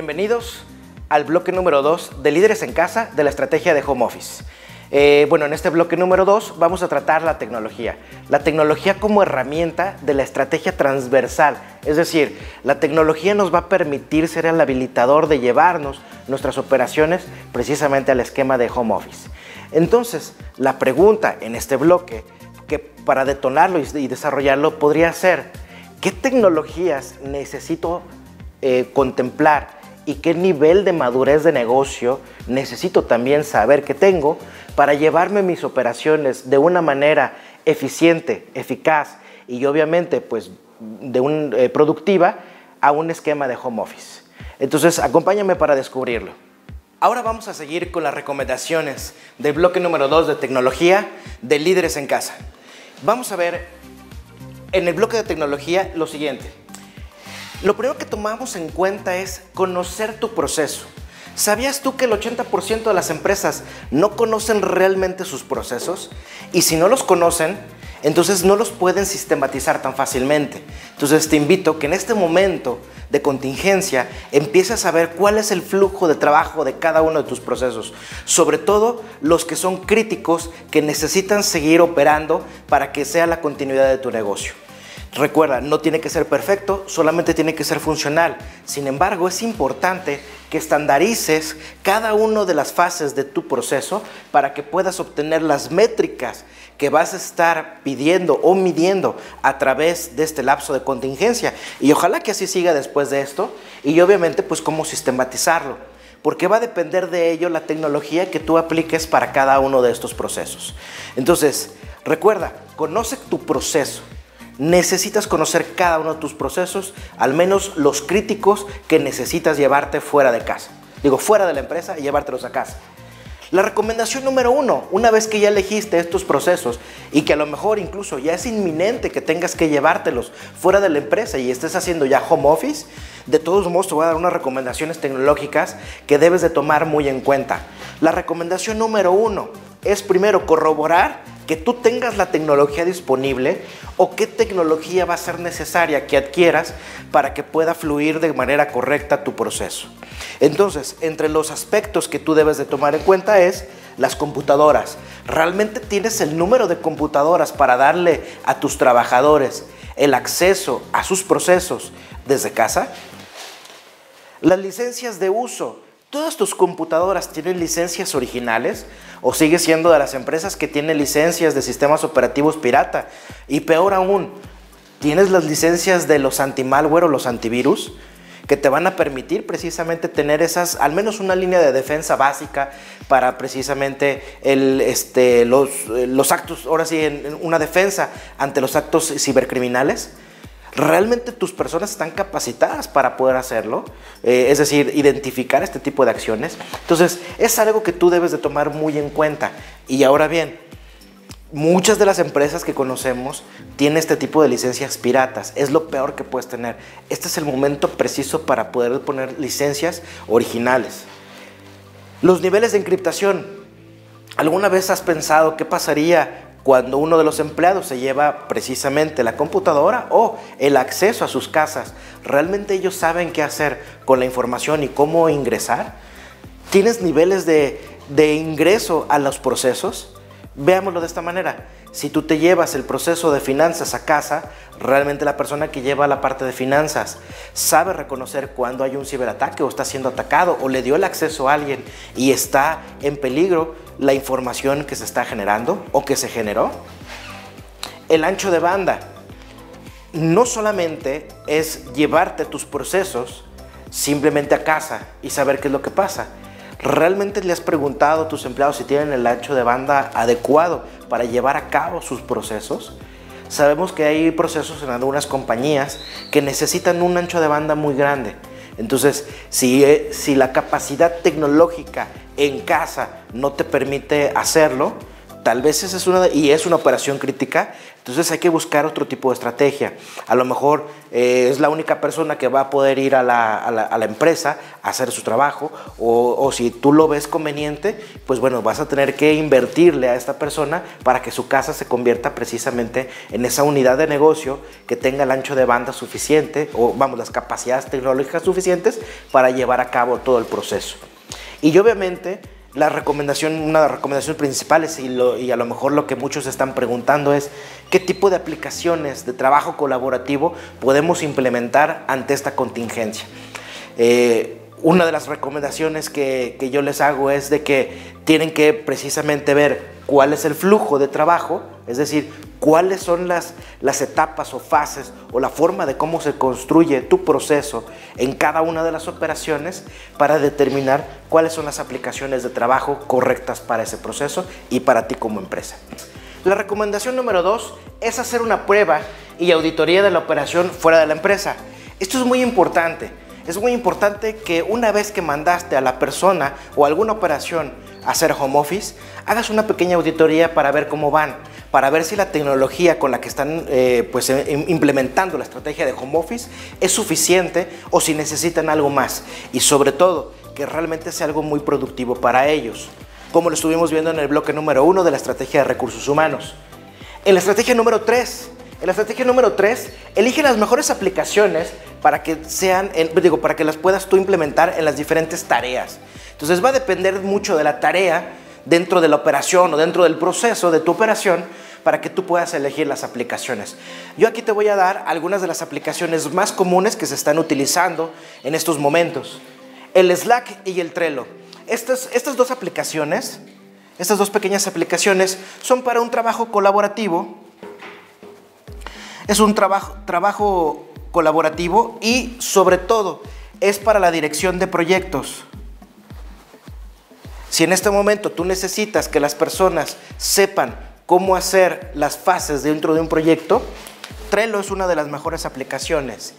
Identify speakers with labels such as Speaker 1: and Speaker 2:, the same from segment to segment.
Speaker 1: Bienvenidos al bloque número 2 de Líderes en Casa de la estrategia de Home Office. Eh, bueno, en este bloque número 2 vamos a tratar la tecnología. La tecnología como herramienta de la estrategia transversal. Es decir, la tecnología nos va a permitir ser el habilitador de llevarnos nuestras operaciones precisamente al esquema de home office. Entonces, la pregunta en este bloque, que para detonarlo y desarrollarlo podría ser, ¿qué tecnologías necesito eh, contemplar y qué nivel de madurez de negocio necesito también saber que tengo para llevarme mis operaciones de una manera eficiente, eficaz y obviamente pues de un, eh, productiva a un esquema de home office. Entonces, acompáñame para descubrirlo. Ahora vamos a seguir con las recomendaciones del bloque número 2 de tecnología de líderes en casa. Vamos a ver en el bloque de tecnología lo siguiente. Lo primero que tomamos en cuenta es conocer tu proceso. ¿Sabías tú que el 80% de las empresas no conocen realmente sus procesos? Y si no los conocen, entonces no los pueden sistematizar tan fácilmente. Entonces te invito que en este momento de contingencia empieces a saber cuál es el flujo de trabajo de cada uno de tus procesos, sobre todo los que son críticos que necesitan seguir operando para que sea la continuidad de tu negocio. Recuerda, no tiene que ser perfecto, solamente tiene que ser funcional. Sin embargo, es importante que estandarices cada una de las fases de tu proceso para que puedas obtener las métricas que vas a estar pidiendo o midiendo a través de este lapso de contingencia. Y ojalá que así siga después de esto y obviamente pues cómo sistematizarlo porque va a depender de ello la tecnología que tú apliques para cada uno de estos procesos. Entonces, recuerda, conoce tu proceso, necesitas conocer cada uno de tus procesos, al menos los críticos que necesitas llevarte fuera de casa. Digo, fuera de la empresa y llevártelos a casa. La recomendación número uno, una vez que ya elegiste estos procesos y que a lo mejor incluso ya es inminente que tengas que llevártelos fuera de la empresa y estés haciendo ya home office, de todos modos te voy a dar unas recomendaciones tecnológicas que debes de tomar muy en cuenta. La recomendación número uno es primero corroborar que tú tengas la tecnología disponible o qué tecnología va a ser necesaria que adquieras para que pueda fluir de manera correcta tu proceso. Entonces, entre los aspectos que tú debes de tomar en cuenta es las computadoras. ¿Realmente tienes el número de computadoras para darle a tus trabajadores el acceso a sus procesos desde casa? Las licencias de uso. ¿Todas tus computadoras tienen licencias originales o sigue siendo de las empresas que tienen licencias de sistemas operativos pirata? Y peor aún, ¿tienes las licencias de los anti-malware o los antivirus? que te van a permitir precisamente tener esas, al menos una línea de defensa básica para precisamente el, este, los, los actos, ahora sí, en una defensa ante los actos cibercriminales. ¿Realmente tus personas están capacitadas para poder hacerlo? Eh, es decir, identificar este tipo de acciones. Entonces, es algo que tú debes de tomar muy en cuenta. Y ahora bien, muchas de las empresas que conocemos tienen este tipo de licencias piratas. Es lo peor que puedes tener. Este es el momento preciso para poder poner licencias originales. Los niveles de encriptación. ¿Alguna vez has pensado qué pasaría cuando uno de los empleados se lleva precisamente la computadora o el acceso a sus casas, ¿realmente ellos saben qué hacer con la información y cómo ingresar? ¿Tienes niveles de, ingreso a los procesos? Veámoslo de esta manera. Si tú te llevas el proceso de finanzas a casa, realmente la persona que lleva la parte de finanzas sabe reconocer cuando hay un ciberataque o está siendo atacado o le dio el acceso a alguien y está en peligro la información que se está generando o que se generó. El ancho de banda no solamente es llevarte tus procesos simplemente a casa y saber qué es lo que pasa. ¿Realmente le has preguntado a tus empleados si tienen el ancho de banda adecuado para llevar a cabo sus procesos? Sabemos que hay procesos en algunas compañías que necesitan un ancho de banda muy grande. Entonces, si, eh, si la capacidad tecnológica en casa no te permite hacerlo, tal vez esa es una, y es una operación crítica, Entonces hay que buscar otro tipo de estrategia. A lo mejor eh, es la única persona que va a poder ir a la, empresa a hacer su trabajo o, o, si tú lo ves conveniente, pues bueno, vas a tener que invertirle a esta persona para que su casa se convierta precisamente en esa unidad de negocio que tenga el ancho de banda suficiente o vamos, las capacidades tecnológicas suficientes para llevar a cabo todo el proceso. Y obviamente la recomendación, una de las recomendaciones principales y, a lo mejor lo que muchos están preguntando es qué tipo de aplicaciones de trabajo colaborativo podemos implementar ante esta contingencia. Eh, una de las recomendaciones que, que, yo les hago es de que tienen que precisamente ver cuál es el flujo de trabajo, es decir, cuáles son las, las etapas o fases o la forma de cómo se construye tu proceso en cada una de las operaciones para determinar cuáles son las aplicaciones de trabajo correctas para ese proceso y para ti como empresa. La recomendación número dos es hacer una prueba y auditoría de la operación fuera de la empresa. Esto es muy importante. Es muy importante que una vez que mandaste a la persona o alguna operación a hacer home office, hagas una pequeña auditoría para ver cómo van para ver si la tecnología con la que están eh, pues, eh, implementando la estrategia de home office es suficiente o si necesitan algo más. Y sobre todo, que realmente sea algo muy productivo para ellos, como lo estuvimos viendo en el bloque número uno de la estrategia de recursos humanos. En la estrategia número tres, en la estrategia número 3, elige las mejores aplicaciones para que sean, digo, para que las puedas tú implementar en las diferentes tareas. Entonces va a depender mucho de la tarea dentro de la operación o dentro del proceso de tu operación para que tú puedas elegir las aplicaciones. Yo aquí te voy a dar algunas de las aplicaciones más comunes que se están utilizando en estos momentos. El Slack y el Trello. Estas, estas dos aplicaciones, estas dos pequeñas aplicaciones son para un trabajo colaborativo. Es un trabajo, trabajo colaborativo y sobre todo es para la dirección de proyectos. Si en este momento tú necesitas que las personas sepan cómo hacer las fases dentro de un proyecto, Trello es una de las mejores aplicaciones.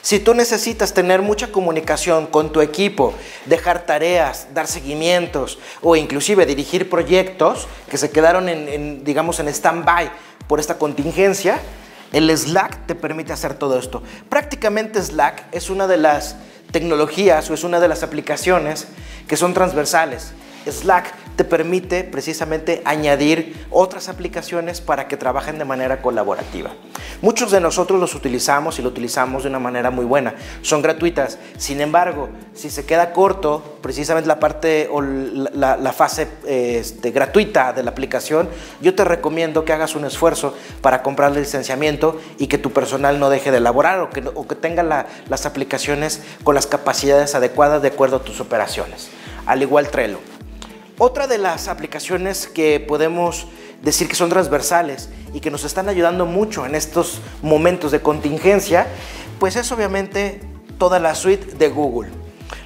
Speaker 1: Si tú necesitas tener mucha comunicación con tu equipo, dejar tareas, dar seguimientos o inclusive dirigir proyectos que se quedaron en, digamos en stand-by por esta contingencia, el Slack te permite hacer todo esto. Prácticamente Slack es una de las tecnologías o es una de las aplicaciones que son transversales. Slack te permite precisamente añadir otras aplicaciones para que trabajen de manera colaborativa. Muchos de nosotros los utilizamos y lo utilizamos de una manera muy buena. Son gratuitas. Sin embargo, si se queda corto precisamente la parte o la, fase este, gratuita de la aplicación, yo te recomiendo que hagas un esfuerzo para comprar el licenciamiento y que tu personal no deje de elaborar o que, o que tenga las aplicaciones con las capacidades adecuadas de acuerdo a tus operaciones. Al igual Trello. Otra de las aplicaciones que podemos decir que son transversales y que nos están ayudando mucho en estos momentos de contingencia, pues es obviamente toda la suite de Google.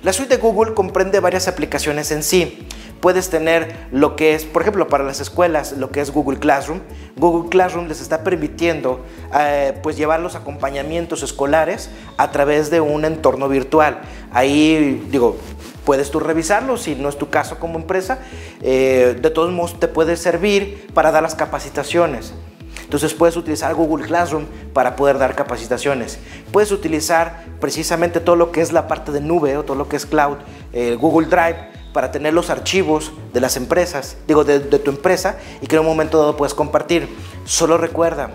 Speaker 1: La suite de Google comprende varias aplicaciones en sí. Puedes tener lo que es, por ejemplo, para las escuelas, lo que es Google Classroom. Google Classroom les está permitiendo eh, pues llevar los acompañamientos escolares a través de un entorno virtual. Ahí, digo, puedes tú revisarlo, si no es tu caso como empresa, eh, de todos modos te puede servir para dar las capacitaciones. Entonces puedes utilizar Google Classroom para poder dar capacitaciones. Puedes utilizar precisamente todo lo que es la parte de nube o todo lo que es cloud, Google Drive, para tener los archivos de las empresas, digo, de, de tu empresa y que en un momento dado puedes compartir. Solo recuerda,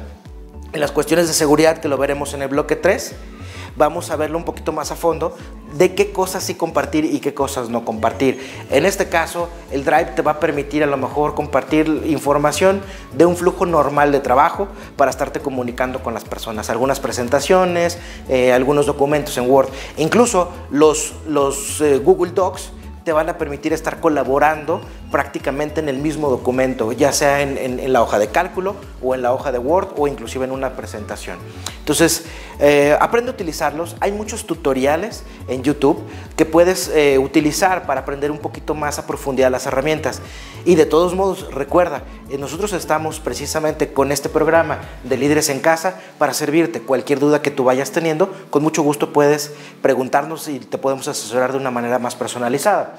Speaker 1: en las cuestiones de seguridad, que lo veremos en el bloque 3, vamos a verlo un poquito más a fondo de qué cosas sí compartir y qué cosas no compartir. En este caso, el Drive te va a permitir a lo mejor compartir información de un flujo normal de trabajo para estarte comunicando con las personas. Algunas presentaciones, eh, algunos documentos en Word, incluso los, los eh, Google Docs te van a permitir estar colaborando prácticamente en el mismo documento, ya sea en, la hoja de cálculo o en la hoja de Word o inclusive en una presentación. Entonces, eh, aprende a utilizarlos. Hay muchos tutoriales en YouTube que puedes eh, utilizar para aprender un poquito más a profundidad las herramientas. Y de todos modos, recuerda, eh, nosotros estamos precisamente con este programa de Líderes en Casa para servirte. Cualquier duda que tú vayas teniendo, con mucho gusto puedes preguntarnos y te podemos asesorar de una manera más personalizada.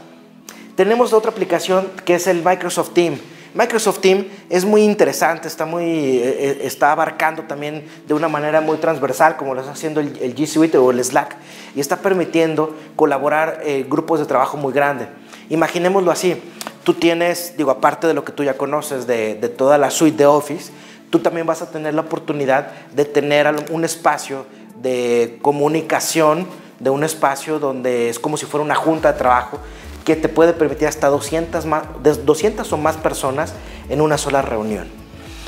Speaker 1: Tenemos otra aplicación que es el Microsoft Team. Microsoft Team es muy interesante, está, muy, eh, eh, está abarcando también de una manera muy transversal, como lo está haciendo el, G Suite o el Slack, y está permitiendo colaborar eh, grupos de trabajo muy grandes. Imaginémoslo así, tú tienes, digo, aparte de lo que tú ya conoces de, de toda la suite de Office, tú también vas a tener la oportunidad de tener un espacio de comunicación, de un espacio donde es como si fuera una junta de trabajo que te puede permitir hasta 200, más, 200 o más personas en una sola reunión.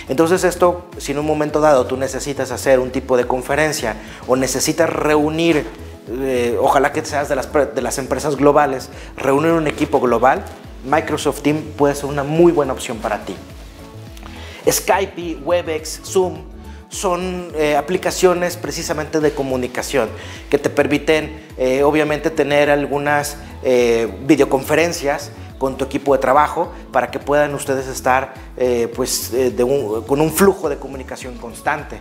Speaker 1: Entonces esto, si en un momento dado tú necesitas hacer un tipo de conferencia o necesitas reunir, eh, ojalá que seas de las, de las empresas globales, reunir un equipo global, Microsoft Teams puede ser una muy buena opción para ti. Skype, Webex, Zoom son eh, aplicaciones precisamente de comunicación que te permiten eh, obviamente tener algunas eh, videoconferencias con tu equipo de trabajo para que puedan ustedes estar pues, con un flujo de comunicación constante.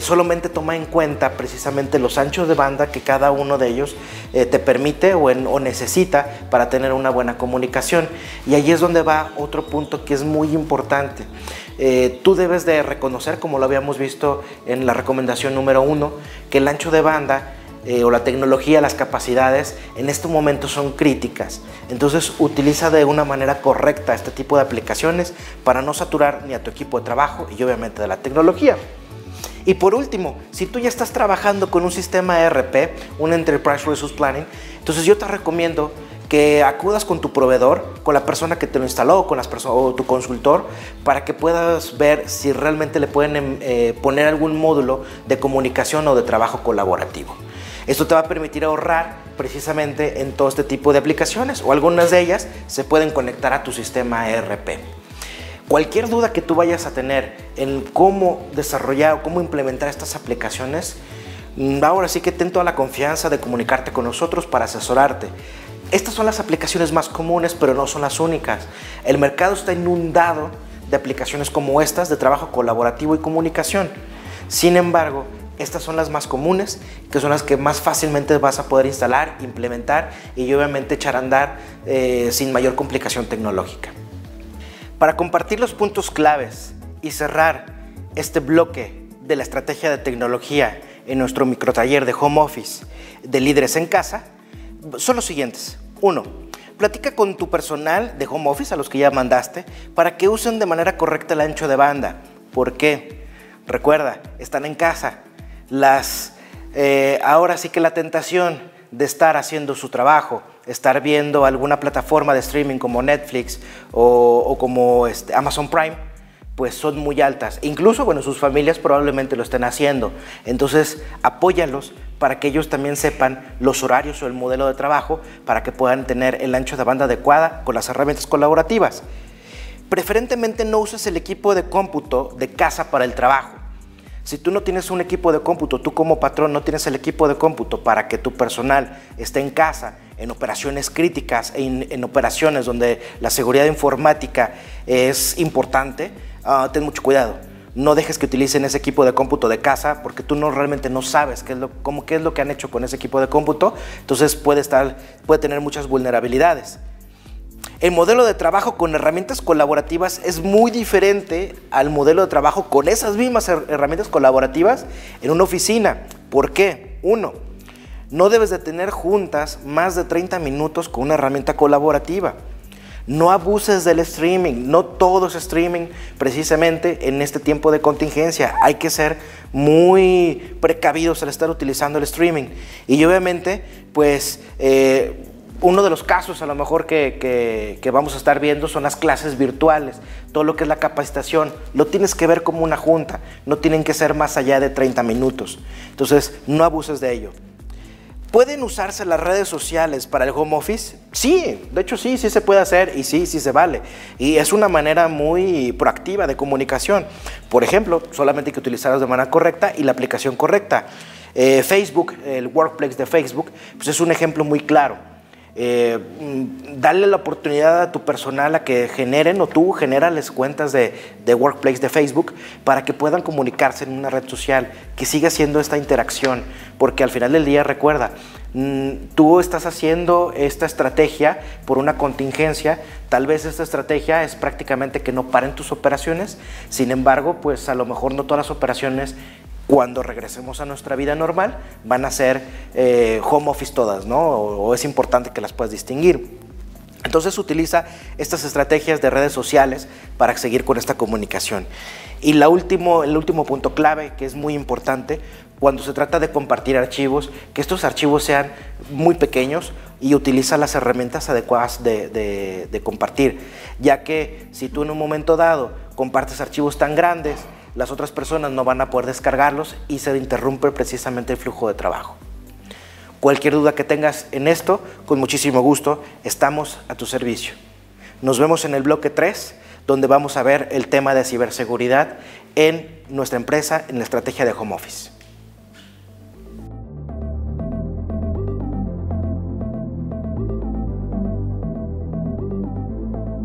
Speaker 1: Solamente toma en cuenta precisamente los anchos de banda que cada uno de ellos te permite o, necesita para tener una buena comunicación. Y ahí es donde va otro punto que es muy importante. Eh, tú debes de reconocer, como lo habíamos visto en la recomendación número uno, que el ancho de banda eh, o la tecnología, las capacidades, en este momento son críticas. Entonces utiliza de una manera correcta este tipo de aplicaciones para no saturar ni a tu equipo de trabajo y obviamente de la tecnología. Y por último, si tú ya estás trabajando con un sistema ERP, un Enterprise Resource Planning, entonces yo te recomiendo que acudas con tu proveedor, con la persona que te lo instaló con las o tu consultor, para que puedas ver si realmente le pueden em, eh, poner algún módulo de comunicación o de trabajo colaborativo. Esto te va a permitir ahorrar precisamente en todo este tipo de aplicaciones o algunas de ellas se pueden conectar a tu sistema ERP. Cualquier duda que tú vayas a tener en cómo desarrollar o cómo implementar estas aplicaciones, mm, ahora sí que ten toda la confianza de comunicarte con nosotros para asesorarte. Estas son las aplicaciones más comunes, pero no son las únicas. El mercado está inundado de aplicaciones como estas de trabajo colaborativo y comunicación. Sin embargo, estas son las más comunes, que son las que más fácilmente vas a poder instalar, implementar y obviamente echar a andar eh, sin mayor complicación tecnológica. Para compartir los puntos claves y cerrar este bloque de la estrategia de tecnología en nuestro microtaller de home office de líderes en casa, son los siguientes. Uno, platica con tu personal de home office, a los que ya mandaste, para que usen de manera correcta el ancho de banda. ¿Por qué? Recuerda, están en casa. Las, eh, ahora sí que la tentación de estar haciendo su trabajo, estar viendo alguna plataforma de streaming como Netflix o, como este, Amazon Prime, pues son muy altas. Incluso, bueno, sus familias probablemente lo estén haciendo. Entonces, apóyalos para que ellos también sepan los horarios o el modelo de trabajo para que puedan tener el ancho de banda adecuada con las herramientas colaborativas. Preferentemente no uses el equipo de cómputo de casa para el trabajo. Si tú no tienes un equipo de cómputo, tú como patrón no tienes el equipo de cómputo para que tu personal esté en casa, en operaciones críticas, en, en operaciones donde la seguridad informática es importante, Ah, ten mucho cuidado. No dejes que utilicen ese equipo de cómputo de casa porque tú no realmente no sabes qué es lo, cómo, qué es lo que han hecho con ese equipo de cómputo. Entonces puede, estar, puede tener muchas vulnerabilidades. El modelo de trabajo con herramientas colaborativas es muy diferente al modelo de trabajo con esas mismas herramientas colaborativas en una oficina. ¿Por qué? Uno, no debes de tener juntas más de 30 minutos con una herramienta colaborativa. No abuses del streaming, no todo es streaming precisamente en este tiempo de contingencia. Hay que ser muy precavidos al estar utilizando el streaming. Y obviamente, pues eh, uno de los casos a lo mejor que, vamos a estar viendo son las clases virtuales, todo lo que es la capacitación, lo tienes que ver como una junta, no tienen que ser más allá de 30 minutos. Entonces, no abuses de ello. ¿Pueden usarse las redes sociales para el home office? Sí, de hecho sí, sí se puede hacer y sí, sí se vale. Y es una manera muy proactiva de comunicación. Por ejemplo, solamente hay que utilizarlas de manera correcta y la aplicación correcta. Eh, Facebook, el Workplace de Facebook, pues es un ejemplo muy claro. Eh, mm, darle la oportunidad a tu personal a que generen o tú generales cuentas de, de, Workplace de Facebook para que puedan comunicarse en una red social, que siga siendo esta interacción, porque al final del día recuerda, Mm, tú estás haciendo esta estrategia por una contingencia, tal vez esta estrategia es prácticamente que no paren tus operaciones, sin embargo, pues a lo mejor no todas las operaciones cuando regresemos a nuestra vida normal van a ser eh, home office todas, ¿no? O, es importante que las puedas distinguir. Entonces utiliza estas estrategias de redes sociales para seguir con esta comunicación. Y la último, el último punto clave, que es muy importante, cuando se trata de compartir archivos, que estos archivos sean muy pequeños y utiliza las herramientas adecuadas de, de compartir, ya que si tú en un momento dado compartes archivos tan grandes, las otras personas no van a poder descargarlos y se interrumpe precisamente el flujo de trabajo. Cualquier duda que tengas en esto, con muchísimo gusto, estamos a tu servicio. Nos vemos en el bloque 3, donde vamos a ver el tema de ciberseguridad en nuestra empresa, en la estrategia de home office.